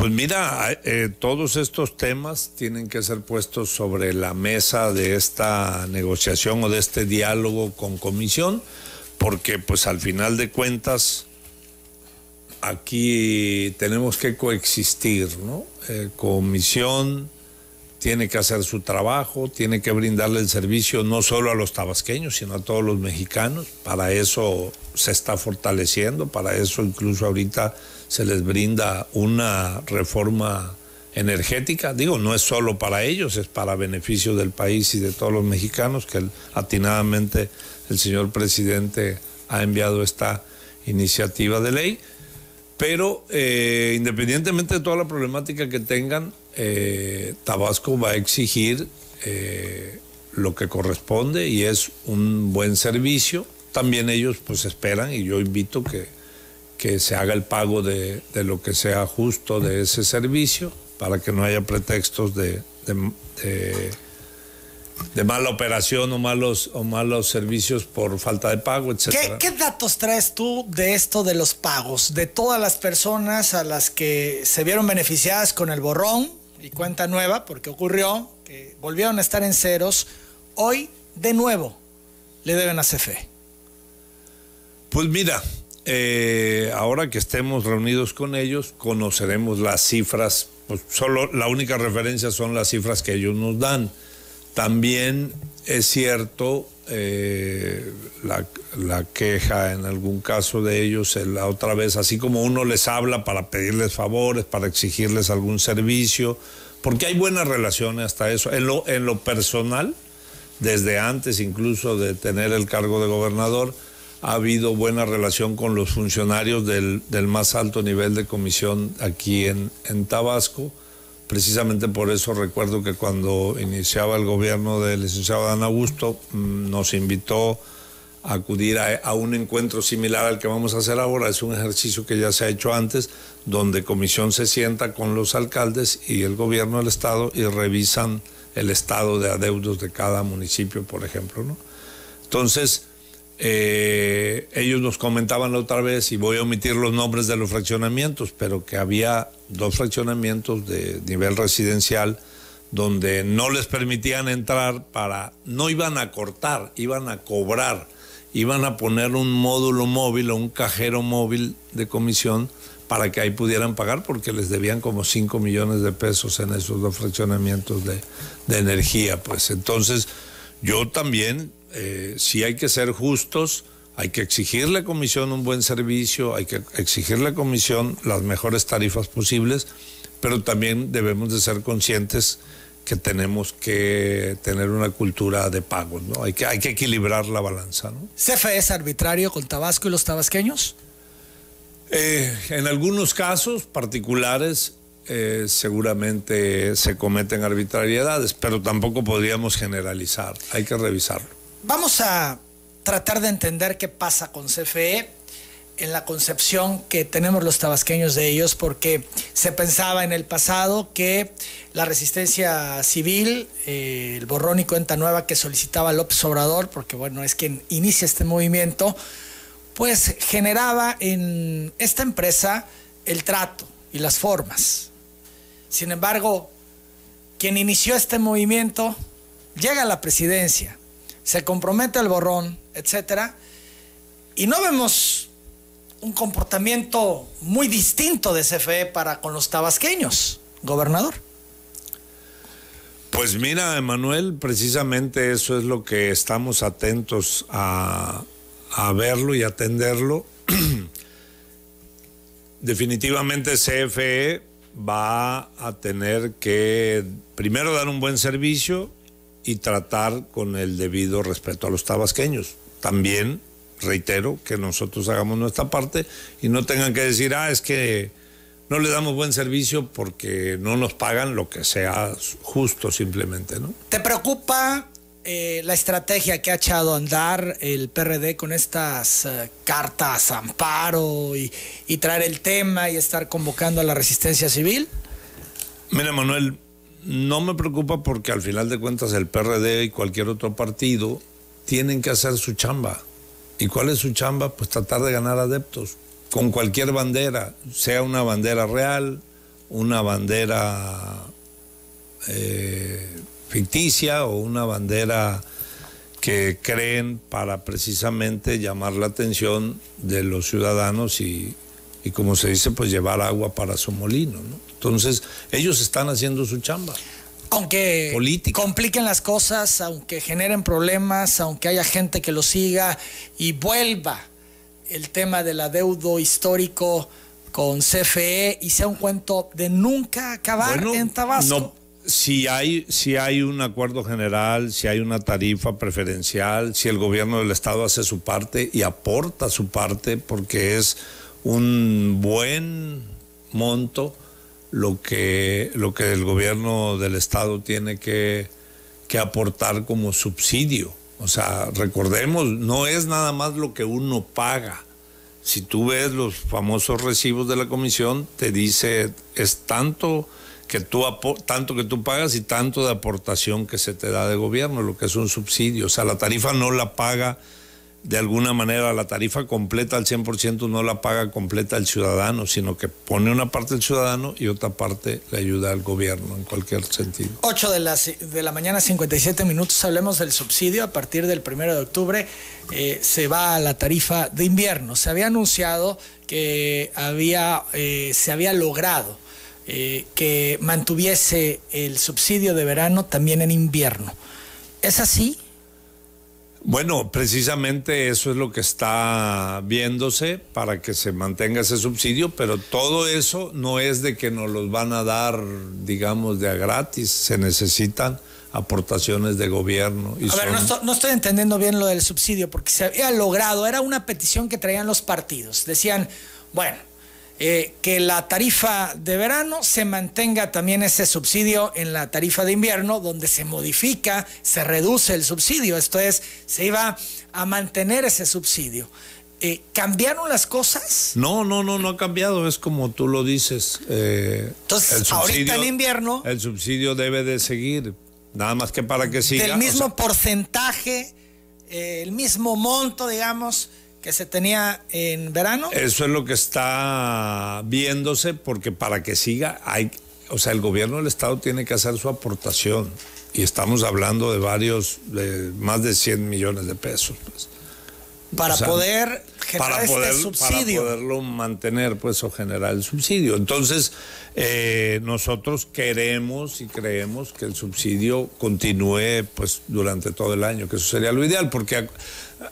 Pues mira, eh, todos estos temas tienen que ser puestos sobre la mesa de esta negociación o de este diálogo con comisión, porque pues al final de cuentas aquí tenemos que coexistir, ¿no? Eh, comisión tiene que hacer su trabajo, tiene que brindarle el servicio no solo a los tabasqueños, sino a todos los mexicanos. Para eso se está fortaleciendo, para eso incluso ahorita se les brinda una reforma energética. Digo, no es solo para ellos, es para beneficio del país y de todos los mexicanos, que atinadamente el señor presidente ha enviado esta iniciativa de ley. Pero eh, independientemente de toda la problemática que tengan, eh, Tabasco va a exigir eh, lo que corresponde y es un buen servicio. También ellos pues esperan y yo invito que, que se haga el pago de, lo que sea justo de ese servicio para que no haya pretextos de, de, mala operación o malos, o malos servicios por falta de pago, etc. ¿Qué, ¿Qué, datos traes tú de esto de los pagos? De todas las personas a las que se vieron beneficiadas con el borrón y cuenta nueva, porque ocurrió que volvieron a estar en ceros, hoy de nuevo le deben a CFE. Pues mira, eh, ahora que estemos reunidos con ellos, conoceremos las cifras. Pues solo la única referencia son las cifras que ellos nos dan. También es cierto eh, la, queja en algún caso de ellos, la otra vez, así como uno les habla para pedirles favores, para exigirles algún servicio, porque hay buenas relaciones hasta eso. En lo, en lo personal, desde antes incluso de tener el cargo de gobernador, ha habido buena relación con los funcionarios del, más alto nivel de comisión aquí en, en Tabasco Precisamente por eso recuerdo que cuando iniciaba el gobierno del licenciado Dan Augusto, mm, nos invitó a acudir a, un encuentro similar al que vamos a hacer ahora. Es un ejercicio que ya se ha hecho antes, donde comisión se sienta con los alcaldes y el gobierno del estado y revisan el estado de adeudos de cada municipio, por ejemplo. ¿no? Entonces, eh, ellos nos comentaban la otra vez, y voy a omitir los nombres de los fraccionamientos, pero que había dos fraccionamientos de nivel residencial donde no les permitían entrar para, no iban a cortar, iban a cobrar, iban a poner un módulo móvil o un cajero móvil de comisión para que ahí pudieran pagar porque les debían como 5 millones de pesos en esos dos fraccionamientos de, de energía. Pues entonces yo también eh, si hay que ser justos, hay que exigirle a Comisión un buen servicio, hay que exigirle a Comisión las mejores tarifas posibles, pero también debemos de ser conscientes que tenemos que tener una cultura de pagos, ¿no? Hay que, hay que equilibrar la balanza, ¿no? ¿CFE es arbitrario con Tabasco y los tabasqueños? Eh, en algunos casos particulares eh, seguramente se cometen arbitrariedades, pero tampoco podríamos generalizar, hay que revisarlo. Vamos a tratar de entender qué pasa con CFE en la concepción que tenemos los tabasqueños de ellos, porque se pensaba en el pasado que la resistencia civil, eh, el borrón y cuenta nueva que solicitaba López Obrador, porque bueno, es quien inicia este movimiento, pues generaba en esta empresa el trato y las formas. Sin embargo, quien inició este movimiento llega a la presidencia se compromete al borrón, etcétera, y no vemos un comportamiento muy distinto de CFE para con los tabasqueños, gobernador. Pues mira, Emanuel, precisamente eso es lo que estamos atentos a, a verlo y atenderlo. Definitivamente CFE va a tener que primero dar un buen servicio y tratar con el debido respeto a los tabasqueños. También reitero que nosotros hagamos nuestra parte y no tengan que decir, ah, es que no le damos buen servicio porque no nos pagan lo que sea justo simplemente, ¿no? ¿Te preocupa eh, la estrategia que ha echado a andar el PRD con estas eh, cartas amparo y, y traer el tema y estar convocando a la resistencia civil? Mira, Manuel, no me preocupa porque al final de cuentas el PRD y cualquier otro partido tienen que hacer su chamba. ¿Y cuál es su chamba? Pues tratar de ganar adeptos con cualquier bandera, sea una bandera real, una bandera eh, ficticia o una bandera que creen para precisamente llamar la atención de los ciudadanos y, y como se dice, pues llevar agua para su molino. ¿no? Entonces, ellos están haciendo su chamba. Aunque compliquen las cosas, aunque generen problemas, aunque haya gente que lo siga y vuelva el tema del adeudo histórico con CFE y sea un cuento de nunca acabar en Tabasco. No, si hay, si hay un acuerdo general, si hay una tarifa preferencial, si el gobierno del estado hace su parte y aporta su parte porque es un buen monto lo que, lo que el gobierno del estado tiene que, que aportar como subsidio. O sea, recordemos, no es nada más lo que uno paga. Si tú ves los famosos recibos de la comisión, te dice es tanto que tú tanto que tú pagas y tanto de aportación que se te da de gobierno, lo que es un subsidio. O sea, la tarifa no la paga de alguna manera la tarifa completa al 100% no la paga completa el ciudadano, sino que pone una parte el ciudadano y otra parte le ayuda al gobierno en cualquier sentido. 8 de la, de la mañana, 57 minutos, hablemos del subsidio. A partir del 1 de octubre eh, se va a la tarifa de invierno. Se había anunciado que había, eh, se había logrado eh, que mantuviese el subsidio de verano también en invierno. ¿Es así? Bueno, precisamente eso es lo que está viéndose para que se mantenga ese subsidio, pero todo eso no es de que nos los van a dar, digamos, de a gratis, se necesitan aportaciones de gobierno. a ver, no estoy, entendiendo bien lo del subsidio, porque se había logrado, era una petición que traían los partidos. Decían, bueno, eh, que la tarifa de verano se mantenga también ese subsidio en la tarifa de invierno, donde se modifica, se reduce el subsidio. Esto es, se iba a mantener ese subsidio. Eh, ¿Cambiaron las cosas? No, no, no, no ha cambiado, es como tú lo dices. Eh, Entonces, ahorita en invierno... El subsidio debe de seguir, nada más que para que siga. Del mismo porcentaje, el mismo monto, digamos, que se tenía en verano. Eso es lo que está viéndose porque para que siga hay, o sea, el gobierno del estado tiene que hacer su aportación y estamos hablando de varios, de más de 100 millones de pesos. Pues. Para poder generar este subsidio. Para poderlo mantener, pues, o generar el subsidio. Entonces, eh, nosotros queremos y creemos que el subsidio continúe, pues, durante todo el año, que eso sería lo ideal, porque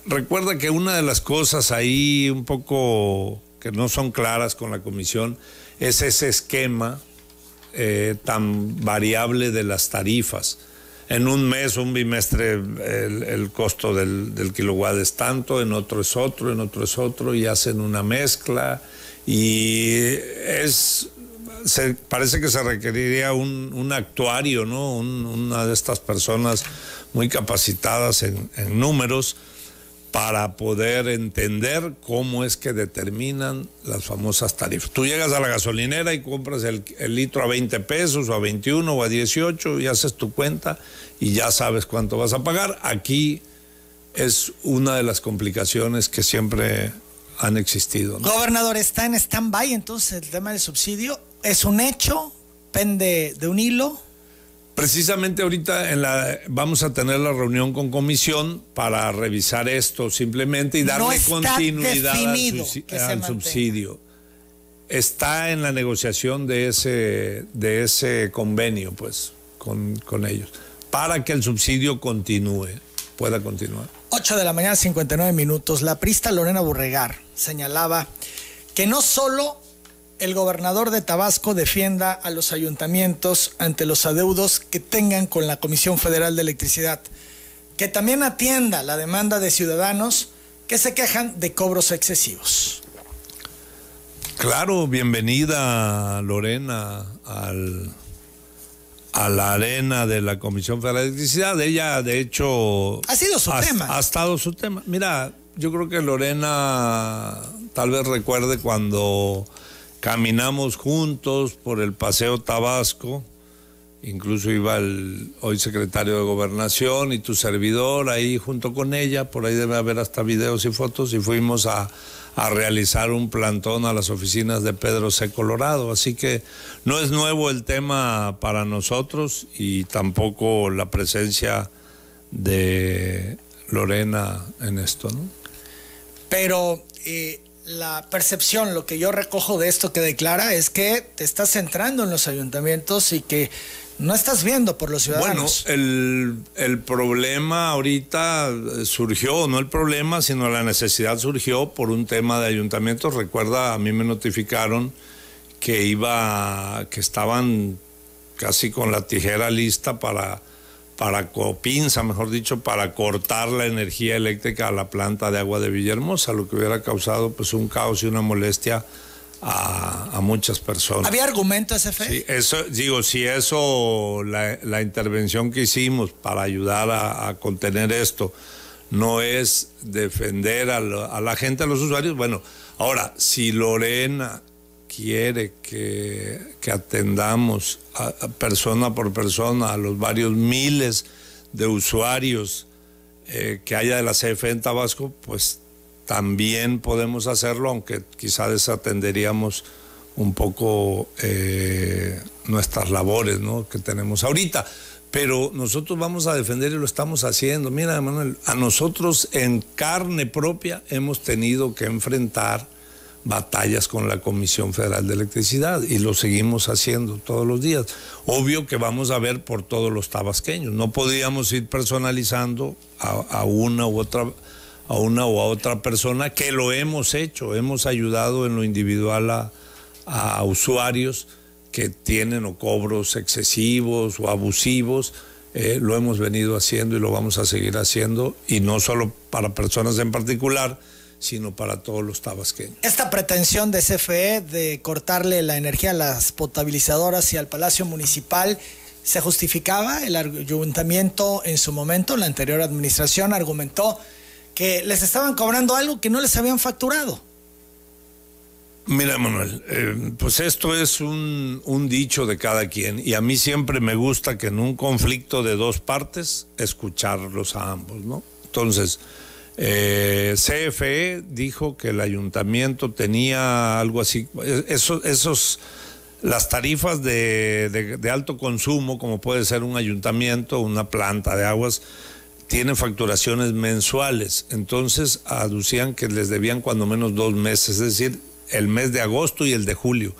recuerda que una de las cosas ahí un poco que no son claras con la comisión es ese esquema eh, tan variable de las tarifas en un mes, un bimestre, el, costo del, kilowatt es tanto, en otro es otro, en otro es otro, y hacen una mezcla. Y es. Parece que se requeriría un, actuario, ¿no? una de estas personas muy capacitadas en números para poder entender cómo es que determinan las famosas tarifas. Tú llegas a la gasolinera y compras el, litro a 20 pesos o a 21 o a 18 y haces tu cuenta y ya sabes cuánto vas a pagar. Aquí es una de las complicaciones que siempre han existido. Gobernador, está en stand-by entonces el tema del subsidio. ¿Es un hecho? ¿Pende de un hilo? Precisamente ahorita en la, vamos a tener la reunión con comisión para revisar esto simplemente y darle continuidad al, subsidio. Está en la negociación de ese, de ese convenio, pues, con, con ellos, para que el subsidio continúe, pueda continuar. 8 de la mañana, 59 minutos. La prista Lorena Burregar señalaba que no solo el gobernador de Tabasco defienda a los ayuntamientos ante los adeudos que tengan con la Comisión Federal de Electricidad, que también atienda la demanda de ciudadanos que se quejan de cobros excesivos. Claro, bienvenida Lorena al, a la arena de la Comisión Federal de Electricidad. Ella, de hecho... Ha sido su tema. Ha estado su tema. Mira, yo creo que Lorena tal vez recuerde cuando Caminamos juntos por el Paseo Tabasco, incluso iba el hoy secretario de Gobernación y tu servidor ahí junto con ella, por ahí debe haber hasta videos y fotos, y fuimos a, realizar un plantón a las oficinas de Pedro C. Colorado. Así que no es nuevo el tema para nosotros y tampoco la presencia de Lorena en esto, ¿no? Pero eh, la percepción, lo que yo recojo de esto que declara es que te estás centrando en los ayuntamientos y que no estás viendo por los ciudadanos. Bueno, el, el problema ahorita surgió, no el problema, sino la necesidad surgió por un tema de ayuntamientos. Recuerda, a mí me notificaron que iba, que estaban casi con la tijera lista para para pinza, mejor dicho, para cortar la energía eléctrica a la planta de agua de Villahermosa, lo que hubiera causado pues un caos y una molestia a, muchas personas. ¿Había argumento ese fe? Sí, eso, digo, si eso, la, intervención que hicimos para ayudar a, contener esto, no es defender a, la gente, a los usuarios, bueno, ahora, si Lorena quiere que, atendamos a, persona por persona a los varios miles de usuarios eh, que haya de la CFE en Tabasco, pues también podemos hacerlo, aunque quizá desatenderíamos un poco eh, nuestras labores que tenemos ahorita. Pero nosotros vamos a defender y lo estamos haciendo. Mira, Manuel, a nosotros en carne propia hemos tenido que enfrentar batallas con la Comisión Federal de Electricidad y lo seguimos haciendo todos los días. Obvio que vamos a ver por todos los tabasqueños. No podíamos ir personalizando a una u otra a una o otra persona, que lo hemos hecho, hemos ayudado en lo individual a, usuarios que tienen o cobros excesivos o abusivos, eh, lo hemos venido haciendo y lo vamos a seguir haciendo, y no solo para personas en particular, sino para todos los tabasqueños. Esta pretensión de CFE de cortarle la energía a las potabilizadoras y al Palacio Municipal, ¿se justificaba? El ayuntamiento en su momento, la anterior administración, argumentó que les estaban cobrando algo que no les habían facturado. Mira, Manuel, eh, pues esto es un, dicho de cada quien y a mí siempre me gusta que en un conflicto de dos partes escucharlos a ambos, ¿no? Entonces, eh, CFE dijo que el ayuntamiento tenía algo así, esos, esos las tarifas de, alto consumo, como puede ser un ayuntamiento, una planta de aguas, tienen facturaciones mensuales, entonces aducían que les debían cuando menos dos meses, es decir, el mes de agosto y el de julio.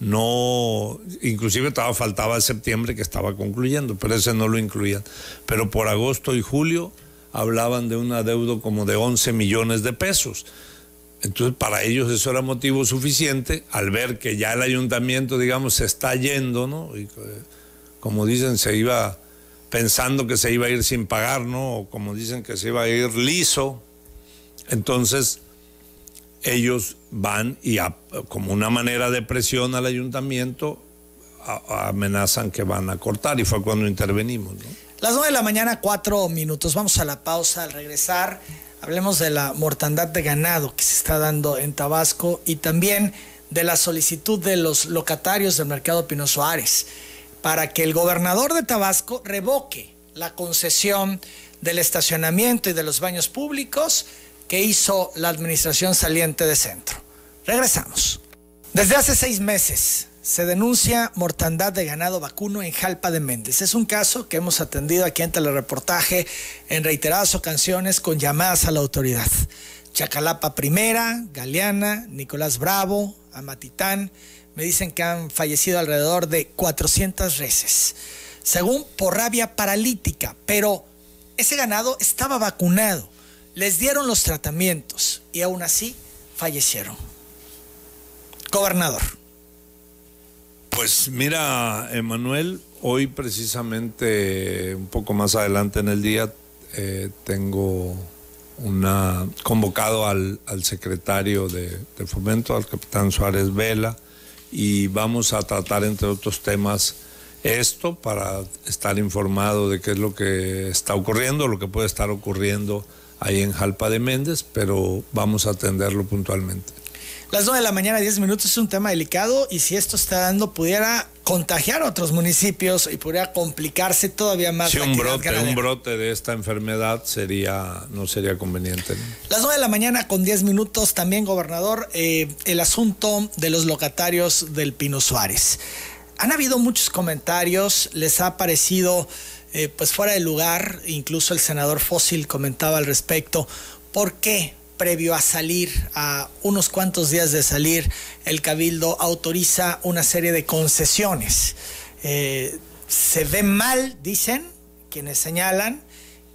No, inclusive estaba, faltaba septiembre que estaba concluyendo, pero ese no lo incluían. Pero por agosto y julio hablaban de un adeudo como de 11 millones de pesos. Entonces, para ellos eso era motivo suficiente al ver que ya el ayuntamiento, digamos, se está yendo, ¿no? Y, como dicen, se iba pensando que se iba a ir sin pagar, ¿no? O como dicen que se iba a ir liso. Entonces, ellos van y como una manera de presión al ayuntamiento amenazan que van a cortar y fue cuando intervenimos. ¿no? Las nueve de la mañana, cuatro minutos. Vamos a la pausa. Al regresar, hablemos de la mortandad de ganado que se está dando en Tabasco y también de la solicitud de los locatarios del mercado Pino Suárez para que el gobernador de Tabasco revoque la concesión del estacionamiento y de los baños públicos que hizo la administración saliente de centro. Regresamos. Desde hace seis meses se denuncia mortandad de ganado vacuno en Jalpa de Méndez. Es un caso que hemos atendido aquí en telereportaje en reiteradas ocasiones con llamadas a la autoridad. Chacalapa Primera, Galeana, Nicolás Bravo, Amatitán me dicen que han fallecido alrededor de 400 reses, según por rabia paralítica, pero ese ganado estaba vacunado, les dieron los tratamientos y aún así fallecieron. Gobernador. Pues mira, Emanuel, hoy precisamente, un poco más adelante en el día, eh, tengo una convocado al, secretario de, de, Fomento, al capitán Suárez Vela, y vamos a tratar, entre otros temas, esto para estar informado de qué es lo que está ocurriendo, lo que puede estar ocurriendo ahí en Jalpa de Méndez, pero vamos a atenderlo puntualmente. Las 9 de la mañana, 10 minutos, es un tema delicado y si esto está dando, pudiera contagiar a otros municipios y podría complicarse todavía más. Sí, un brote, un brote de esta enfermedad sería, no sería conveniente. Las 9 de la mañana con 10 minutos, también, gobernador, eh, el asunto de los locatarios del Pino Suárez. Han habido muchos comentarios, les ha parecido eh, pues fuera de lugar, incluso el senador Fósil comentaba al respecto. ¿Por qué? Previo a salir, a unos cuantos días de salir, el Cabildo autoriza una serie de concesiones. Eh, se ve mal, dicen quienes señalan,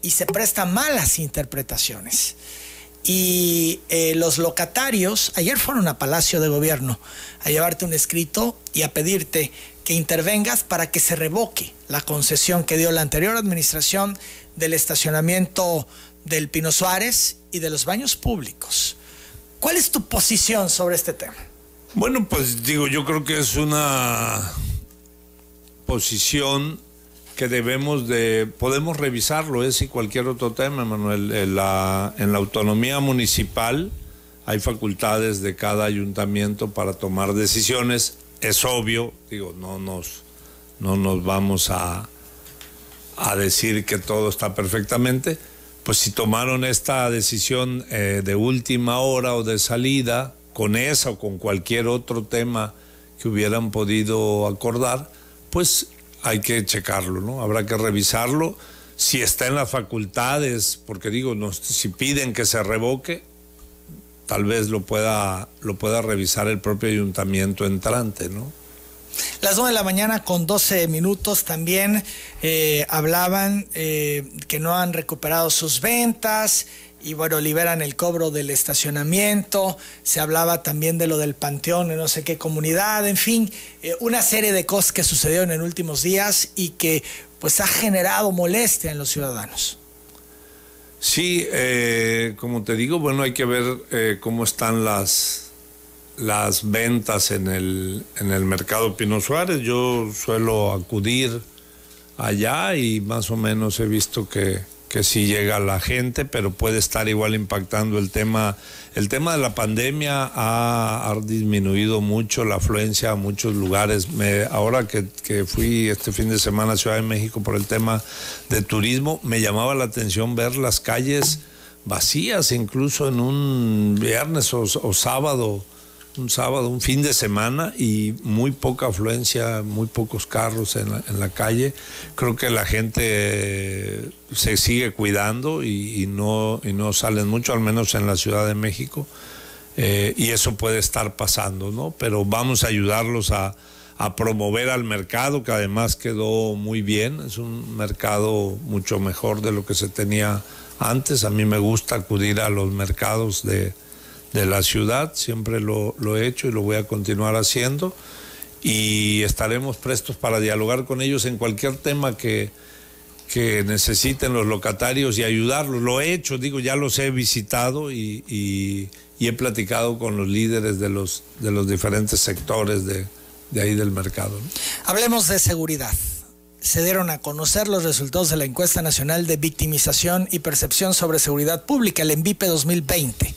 y se prestan malas interpretaciones. Y eh, los locatarios ayer fueron a Palacio de Gobierno a llevarte un escrito y a pedirte que intervengas para que se revoque la concesión que dio la anterior administración del estacionamiento del Pino Suárez y de los baños públicos. ¿Cuál es tu posición sobre este tema? Bueno, pues digo, yo creo que es una posición que debemos de, podemos revisarlo, es y cualquier otro tema, Manuel. En la, en la autonomía municipal hay facultades de cada ayuntamiento para tomar decisiones. Es obvio, digo, no nos, no nos vamos a, a decir que todo está perfectamente. Pues si tomaron esta decisión eh, de última hora o de salida, con esa o con cualquier otro tema que hubieran podido acordar, pues hay que checarlo, ¿no? Habrá que revisarlo. Si está en las facultades, porque digo, si piden que se revoque, tal vez lo pueda, lo pueda revisar el propio ayuntamiento entrante, ¿no? Las 9 de la mañana con 12 minutos también eh, hablaban eh, que no han recuperado sus ventas y bueno, liberan el cobro del estacionamiento, se hablaba también de lo del panteón en no sé qué comunidad, en fin, eh, una serie de cosas que sucedieron en últimos días y que pues ha generado molestia en los ciudadanos. Sí, como te digo, bueno, hay que ver cómo están las, las ventas en el, en el mercado Pino Suárez. Yo suelo acudir allá y más o menos he visto que, que sí llega la gente, pero puede estar igual impactando el tema. El tema de la pandemia ha, disminuido mucho la afluencia a muchos lugares. Me, ahora que, que, fui este fin de semana a Ciudad de México por el tema de turismo, me llamaba la atención ver las calles vacías, incluso en un viernes o, o sábado un sábado, un fin de semana y muy poca afluencia, muy pocos carros en la, calle. Creo que la gente se sigue cuidando y, no, y no salen mucho, al menos en la Ciudad de México. Eh, y eso puede estar pasando, ¿no? Pero vamos a ayudarlos a, a promover al mercado, que además quedó muy bien. Es un mercado mucho mejor de lo que se tenía antes. A mí me gusta acudir a los mercados de de la ciudad, siempre lo, he hecho y lo voy a continuar haciendo y estaremos prestos para dialogar con ellos en cualquier tema que, que necesiten los locatarios y ayudarlos. Lo he hecho, digo, ya los he visitado y, he platicado con los líderes de los, de los diferentes sectores de, ahí del mercado. Hablemos de seguridad. Se dieron a conocer los resultados de la encuesta nacional de victimización y percepción sobre seguridad pública, el ENVIPE 2020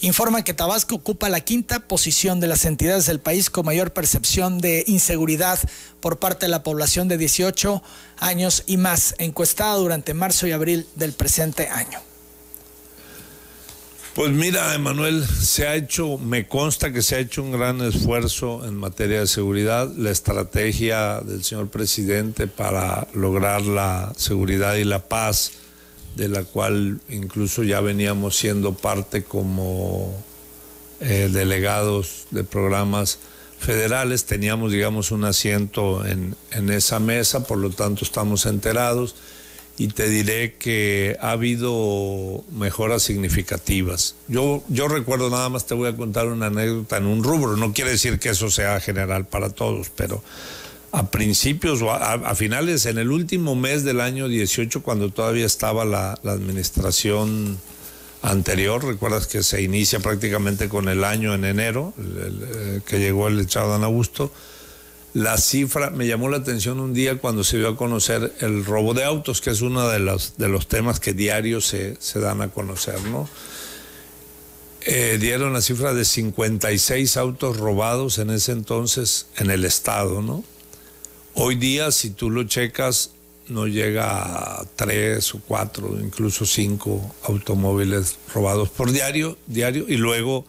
informa que Tabasco ocupa la quinta posición de las entidades del país con mayor percepción de inseguridad por parte de la población de 18 años y más, encuestada durante marzo y abril del presente año. Pues mira, Emanuel, se ha hecho, me consta que se ha hecho un gran esfuerzo en materia de seguridad. La estrategia del señor presidente para lograr la seguridad y la paz de la cual incluso ya veníamos siendo parte como eh, delegados de programas federales, teníamos, digamos, un asiento en, en, esa mesa, por lo tanto estamos enterados. Y te diré que ha habido mejoras significativas. Yo, yo recuerdo nada más, te voy a contar una anécdota en un rubro, no quiere decir que eso sea general para todos, pero a principios o a, finales, en el último mes del año 18, cuando todavía estaba la, administración anterior, recuerdas que se inicia prácticamente con el año en enero, eh, que llegó el echado Dan Augusto, la cifra, me llamó la atención un día cuando se dio a conocer el robo de autos, que es uno de los, de los temas que diarios se, se dan a conocer, ¿no? Eh, dieron la cifra de 56 autos robados en ese entonces en el estado, ¿no? Hoy día, si tú lo checas, no llega a tres o cuatro, incluso cinco automóviles robados por diario, diario, y luego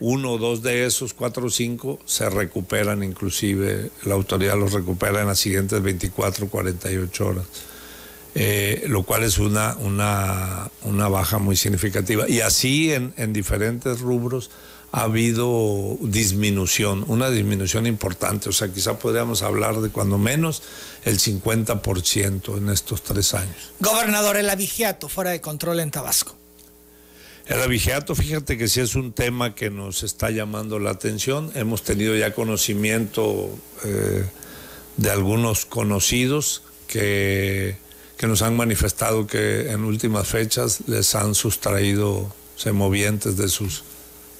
uno o dos de esos, cuatro o cinco, se recuperan, inclusive la autoridad los recupera en las siguientes 24, 48 horas. Eh, lo cual es una, una, baja muy significativa. Y así en diferentes rubros ha habido disminución, una disminución importante. O sea, quizá podríamos hablar de cuando menos el 50% en estos tres años. Gobernador, el avigiato fuera de control en Tabasco. El avigiato, fíjate que sí es un tema que nos está llamando la atención. Hemos tenido ya conocimiento eh, de algunos conocidos que, que nos han manifestado que en últimas fechas les han sustraído semovientes de sus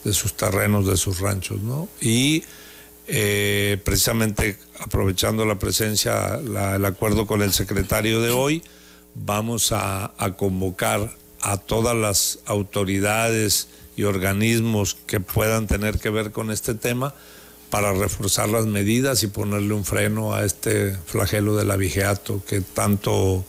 de sus terrenos, de sus ranchos, ¿no? Y eh, precisamente aprovechando la presencia, el acuerdo con el secretario de hoy, vamos a, a convocar a todas las autoridades y organismos que puedan tener que ver con este tema para reforzar las medidas y ponerle un freno a este flagelo del abigeato que tanto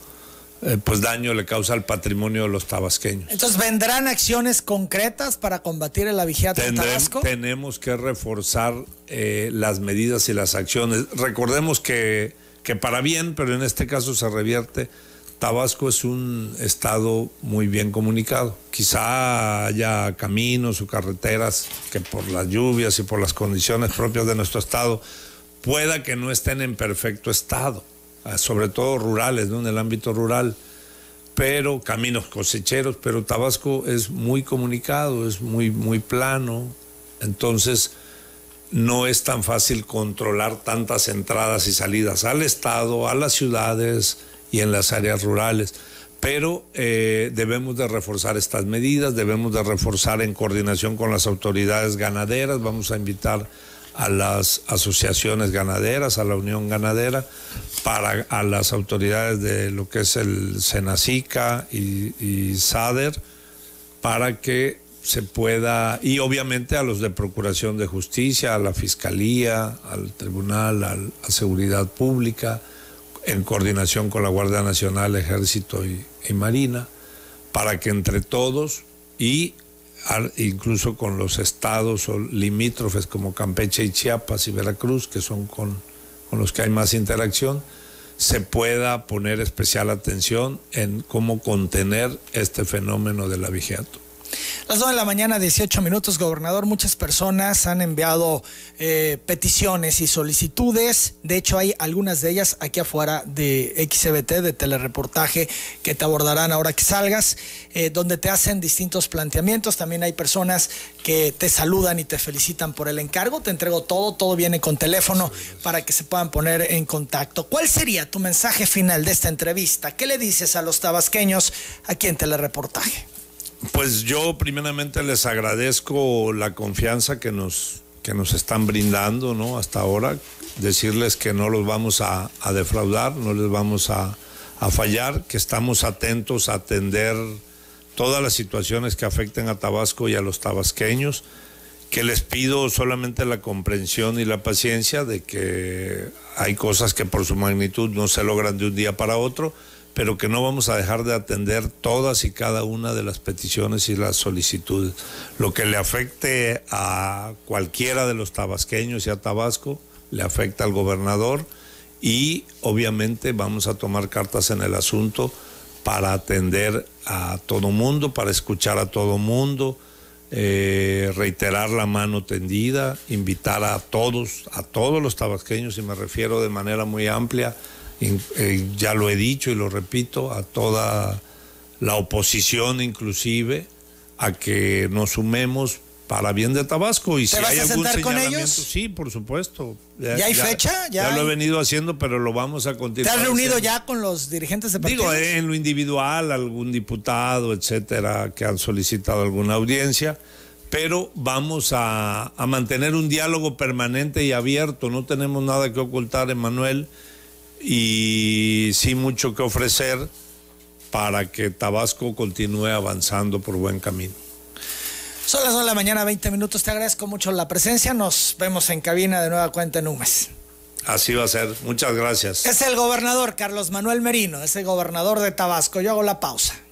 eh, pues daño le causa al patrimonio de los tabasqueños. Entonces, ¿vendrán acciones concretas para combatir el abigeato en Tabasco? Tenemos que reforzar eh, las medidas y las acciones. Recordemos que, que para bien, pero en este caso se revierte, Tabasco es un estado muy bien comunicado. Quizá haya caminos o carreteras que por las lluvias y por las condiciones propias de nuestro estado pueda que no estén en perfecto estado sobre todo rurales, ¿no? en el ámbito rural, pero caminos cosecheros, pero Tabasco es muy comunicado, es muy, muy plano, entonces no es tan fácil controlar tantas entradas y salidas al Estado, a las ciudades y en las áreas rurales. Pero eh, debemos de reforzar estas medidas, debemos de reforzar en coordinación con las autoridades ganaderas, vamos a invitar a las asociaciones ganaderas, a la Unión Ganadera, para a las autoridades de lo que es el Senacica y, SADER, para que se pueda, y obviamente a los de Procuración de Justicia, a la Fiscalía, al Tribunal, a la Seguridad Pública, en coordinación con la Guardia Nacional, Ejército y Marina, para que entre todos y incluso con los estados o limítrofes como Campeche y Chiapas y Veracruz, que son con, los que hay más interacción, se pueda poner especial atención en cómo contener este fenómeno del abigeato. Las 2 de la mañana, 18 minutos, gobernador. Muchas personas han enviado eh, peticiones y solicitudes. De hecho, hay algunas de ellas aquí afuera de XBT, de telereportaje, que te abordarán ahora que salgas, eh, donde te hacen distintos planteamientos. También hay personas que te saludan y te felicitan por el encargo. Te entrego todo, todo viene con teléfono para que se puedan poner en contacto. ¿Cuál sería tu mensaje final de esta entrevista? ¿Qué le dices a los tabasqueños aquí en telereportaje? Pues yo primeramente les agradezco la confianza que nos, que nos están brindando ¿no? hasta ahora, decirles que no los vamos a, defraudar, no les vamos a, a, fallar, que estamos atentos a atender todas las situaciones que afecten a Tabasco y a los tabasqueños, que les pido solamente la comprensión y la paciencia de que hay cosas que por su magnitud no se logran de un día para otro pero que no vamos a dejar de atender todas y cada una de las peticiones y las solicitudes. Lo que le afecte a cualquiera de los tabasqueños y a Tabasco, le afecta al gobernador y obviamente vamos a tomar cartas en el asunto para atender a todo mundo, para escuchar a todo mundo, eh, reiterar la mano tendida, invitar a todos, a todos los tabasqueños, y me refiero de manera muy amplia, ya lo he dicho y lo repito, a toda la oposición inclusive, a que nos sumemos para bien de Tabasco y si hay algún señalamiento, sí, por supuesto. ¿Ya, hay fecha? ¿Ya, lo he venido haciendo, pero lo vamos a continuar. ¿Te has reunido ya con los dirigentes de partidos? Digo, en lo individual, algún diputado, etcétera, que han solicitado alguna audiencia, pero vamos a, a mantener un diálogo permanente y abierto. No tenemos nada que ocultar, Emanuel y sí mucho que ofrecer para que Tabasco continúe avanzando por buen camino. Son las 2 de la mañana, 20 minutos. Te agradezco mucho la presencia. Nos vemos en cabina de nueva cuenta en un mes. Así va a ser. Muchas gracias. Es el gobernador Carlos Manuel Merino, es el gobernador de Tabasco. Yo hago la pausa.